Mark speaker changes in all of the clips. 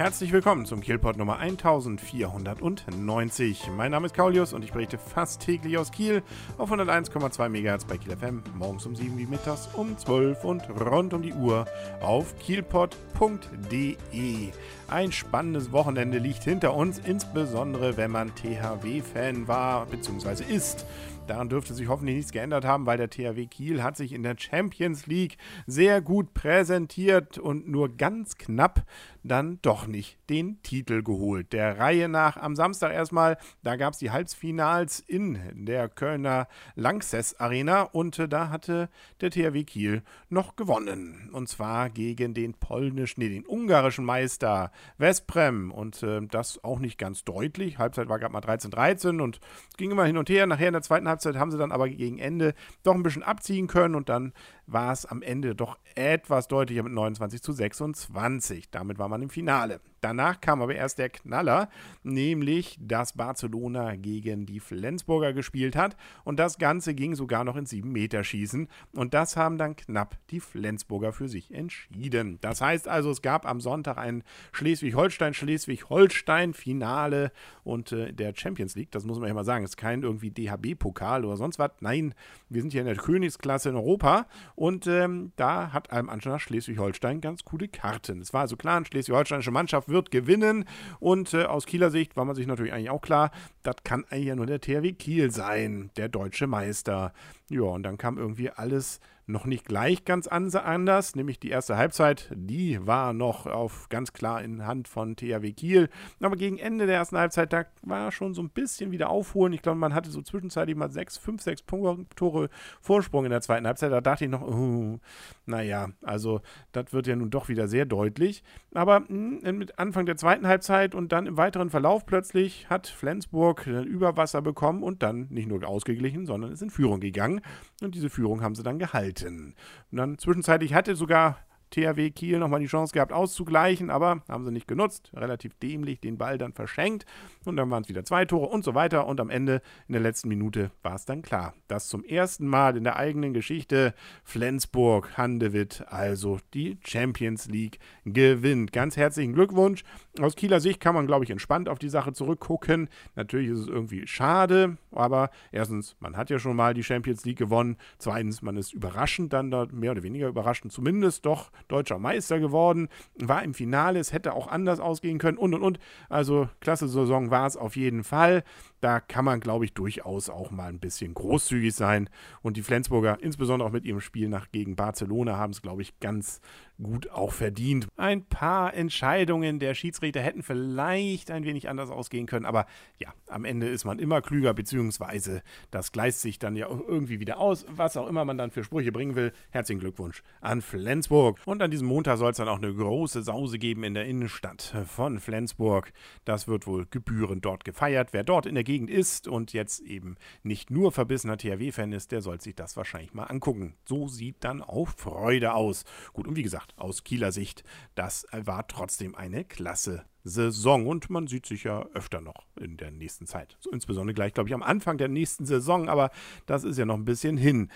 Speaker 1: Herzlich willkommen zum Kielpot Nummer 1490. Mein Name ist Kaulius und ich berichte fast täglich aus Kiel auf 101,2 MHz bei Kiel FM, morgens um 7 wie mittags um 12 und rund um die Uhr auf kielpot.de. Ein spannendes Wochenende liegt hinter uns, insbesondere wenn man THW-Fan war bzw. ist. Daran dürfte sich hoffentlich nichts geändert haben, weil der THW Kiel hat sich in der Champions League sehr gut präsentiert und nur ganz knapp dann doch nicht den Titel geholt. Der Reihe nach am Samstag erstmal, da gab es die Halbfinals in der Kölner Lanxess Arena und äh, da hatte der THW Kiel noch gewonnen. Und zwar gegen den polnischen, nee, den ungarischen Meister Vesprem und äh, das auch nicht ganz deutlich. Halbzeit war gerade mal 13-13 und ging immer hin und her. Nachher in der zweiten Halbzeit haben sie dann aber gegen Ende doch ein bisschen abziehen können und dann war es am Ende doch etwas deutlicher mit 29 zu 26. Damit war man im Finale. Danach kam aber erst der Knaller, nämlich dass Barcelona gegen die Flensburger gespielt hat und das Ganze ging sogar noch ins 7-Meter-Schießen und das haben dann knapp die Flensburger für sich entschieden. Das heißt also, es gab am Sonntag ein Schleswig-Holstein-Schleswig-Holstein-Finale und äh, der Champions League, das muss man ja mal sagen, ist kein irgendwie DHB-Pokal oder sonst was. Nein, wir sind hier in der Königsklasse in Europa und ähm, da hat einem Anschein Schleswig-Holstein ganz coole Karten. Es war also klar, eine schleswig-holsteinische Mannschaft wird gewinnen. Und äh, aus Kieler Sicht war man sich natürlich eigentlich auch klar, das kann eigentlich ja nur der THW Kiel sein, der deutsche Meister. Ja, und dann kam irgendwie alles noch nicht gleich ganz anders, nämlich die erste Halbzeit, die war noch auf ganz klar in Hand von THW Kiel. Aber gegen Ende der ersten Halbzeit, da war schon so ein bisschen wieder aufholen. Ich glaube, man hatte so zwischenzeitlich mal sechs, fünf, sechs Tore Vorsprung in der zweiten Halbzeit. Da dachte ich noch, uh, naja, also das wird ja nun doch wieder sehr deutlich. Aber mh, hm, mit Anfang der zweiten Halbzeit und dann im weiteren Verlauf plötzlich hat Flensburg Überwasser bekommen und dann nicht nur ausgeglichen, sondern ist in Führung gegangen. Und diese Führung haben sie dann gehalten. Und dann zwischenzeitlich hatte sogar THW Kiel nochmal die Chance gehabt auszugleichen, aber haben sie nicht genutzt. Relativ dämlich den Ball dann verschenkt und dann waren es wieder zwei Tore und so weiter und am Ende in der letzten Minute war es dann klar, dass zum ersten Mal in der eigenen Geschichte Flensburg Handewitt also die Champions League gewinnt. Ganz herzlichen Glückwunsch. Aus Kieler Sicht kann man, glaube ich, entspannt auf die Sache zurückgucken. Natürlich ist es irgendwie schade, aber erstens, man hat ja schon mal die Champions League gewonnen. Zweitens, man ist überraschend dann da mehr oder weniger überraschend zumindest doch deutscher Meister geworden, war im Finale, es hätte auch anders ausgehen können und und und. Also klasse Saison war es auf jeden Fall. Da kann man, glaube ich, durchaus auch mal ein bisschen großzügig sein. Und die Flensburger, insbesondere auch mit ihrem Spiel nach gegen Barcelona, haben es, glaube ich, ganz gut auch verdient. Ein paar Entscheidungen der Schiedsrichter hätten vielleicht ein wenig anders ausgehen können, aber ja, am Ende ist man immer klüger, beziehungsweise das gleicht sich dann ja irgendwie wieder aus, was auch immer man dann für Sprüche bringen will. Herzlichen Glückwunsch an Flensburg. Und an diesem Montag soll es dann auch eine große Sause geben in der Innenstadt von Flensburg. Das wird wohl gebührend dort gefeiert. Wer dort in der Gegend ist und jetzt eben nicht nur verbissener THW-Fan ist, der soll sich das wahrscheinlich mal angucken. So sieht dann auch Freude aus. Gut, und wie gesagt, aus Kieler Sicht, das war trotzdem eine klasse Saison und man sieht sich ja öfter noch in der nächsten Zeit. So insbesondere gleich, glaube ich, am Anfang der nächsten Saison, aber das ist ja noch ein bisschen hin.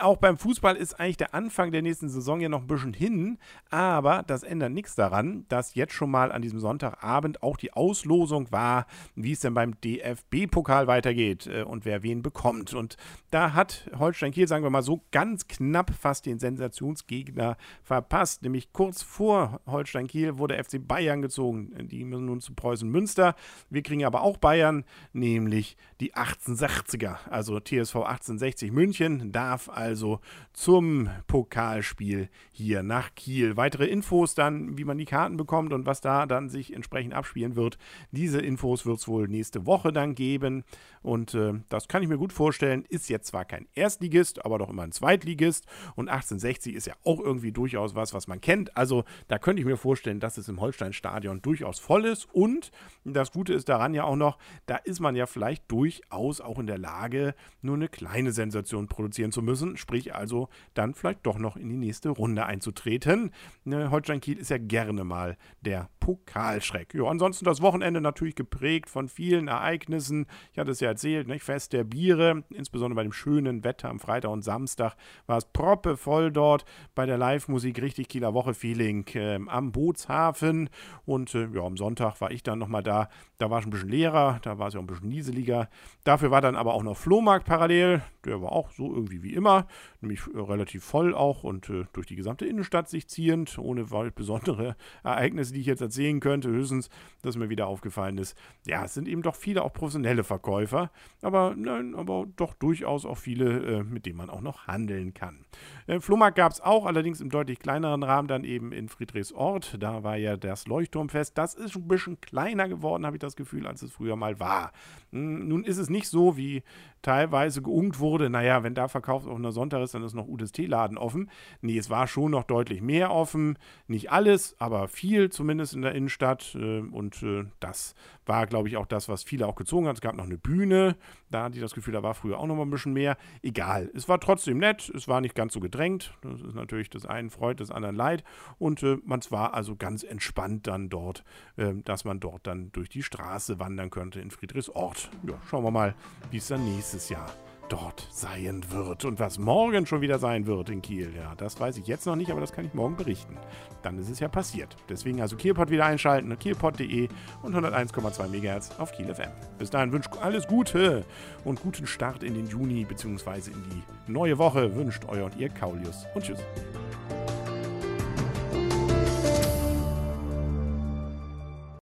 Speaker 1: Auch beim Fußball ist eigentlich der Anfang der nächsten Saison ja noch ein bisschen hin, aber das ändert nichts daran, dass jetzt schon mal an diesem Sonntagabend auch die Auslosung war, wie es denn beim DFB-Pokal weitergeht äh, und wer wen bekommt. Und da hat Holstein Kiel, sagen wir mal so, ganz knapp fast den Sensationsgegner verpasst, nämlich kurz vor Holstein Kiel wurde FC Bayern gezogen die müssen nun zu Preußen Münster. Wir kriegen aber auch Bayern, nämlich die 1860er, also TSV 1860 München, darf also zum Pokalspiel hier nach Kiel. Weitere Infos dann, wie man die Karten bekommt und was da dann sich entsprechend abspielen wird. Diese Infos wird es wohl nächste Woche dann geben. Und äh, das kann ich mir gut vorstellen. Ist jetzt zwar kein Erstligist, aber doch immer ein Zweitligist. Und 1860 ist ja auch irgendwie durchaus was, was man kennt. Also da könnte ich mir vorstellen, dass es im Holstein-Stadion durchaus voll ist. Und das Gute ist daran ja auch noch, da ist man ja vielleicht durchaus auch in der Lage, nur eine kleine Sensation produzieren zu müssen. Sprich also dann vielleicht doch noch in die nächste Runde einzutreten. Ne, Holstein Kiel ist ja gerne mal der Pokalschreck. Ja, ansonsten das Wochenende natürlich geprägt von vielen Ereignissen. Ich hatte es ja erzählt, nicht? Fest der Biere, insbesondere bei dem schönen Wetter am Freitag und Samstag war es proppevoll dort bei der Live-Musik, richtig Kieler Woche-Feeling äh, am Bootshafen und äh, ja, am Sonntag war ich dann nochmal da. Da war es ein bisschen leerer, da war es ja ein bisschen nieseliger. Dafür war dann aber auch noch Flohmarkt parallel. Der war auch so irgendwie wie immer, nämlich äh, relativ voll auch und äh, durch die gesamte Innenstadt sich ziehend, ohne besondere Ereignisse, die ich jetzt erzählen könnte. Höchstens, dass mir wieder aufgefallen ist, ja, es sind eben doch viele auch professionelle Verkäufer, aber, nein, aber doch durchaus auch viele, äh, mit denen man auch noch handeln kann. Äh, Flohmarkt gab es auch, allerdings im deutlich kleineren Rahmen dann eben in Friedrichsort. Da war ja das Leuchtturmfest. Das ist ein bisschen kleiner geworden, habe ich das Gefühl, als es früher mal war. Hm, nun ist es nicht so, wie teilweise geungt wurde, naja, wenn da verkauft auf einer Sonntag ist, dann ist noch Utes Teeladen offen. Nee, es war schon noch deutlich mehr offen. Nicht alles, aber viel zumindest in der Innenstadt. Äh, und äh, das war, glaube ich, auch das, was viele auch gezogen hat. Es gab noch eine Bühne. Da hatte ich das Gefühl, da war früher auch noch mal ein bisschen mehr. Egal. Es war trotzdem nett. Es war nicht ganz so gedrängt. Das ist natürlich das einen freut, das anderen leid. Und äh, man war also ganz entspannt dann dort, dass man dort dann durch die Straße wandern könnte in Friedrichsort. Ja, schauen wir mal, wie es dann nächstes Jahr dort sein wird und was morgen schon wieder sein wird in Kiel. Ja, das weiß ich jetzt noch nicht, aber das kann ich morgen berichten. Dann ist es ja passiert. Deswegen also Kielpot wieder einschalten, kielpot.de und 101,2 MHz auf Kiel FM. Bis dahin wünscht alles Gute und guten Start in den Juni bzw. in die neue Woche wünscht euer und ihr Kaulius und tschüss.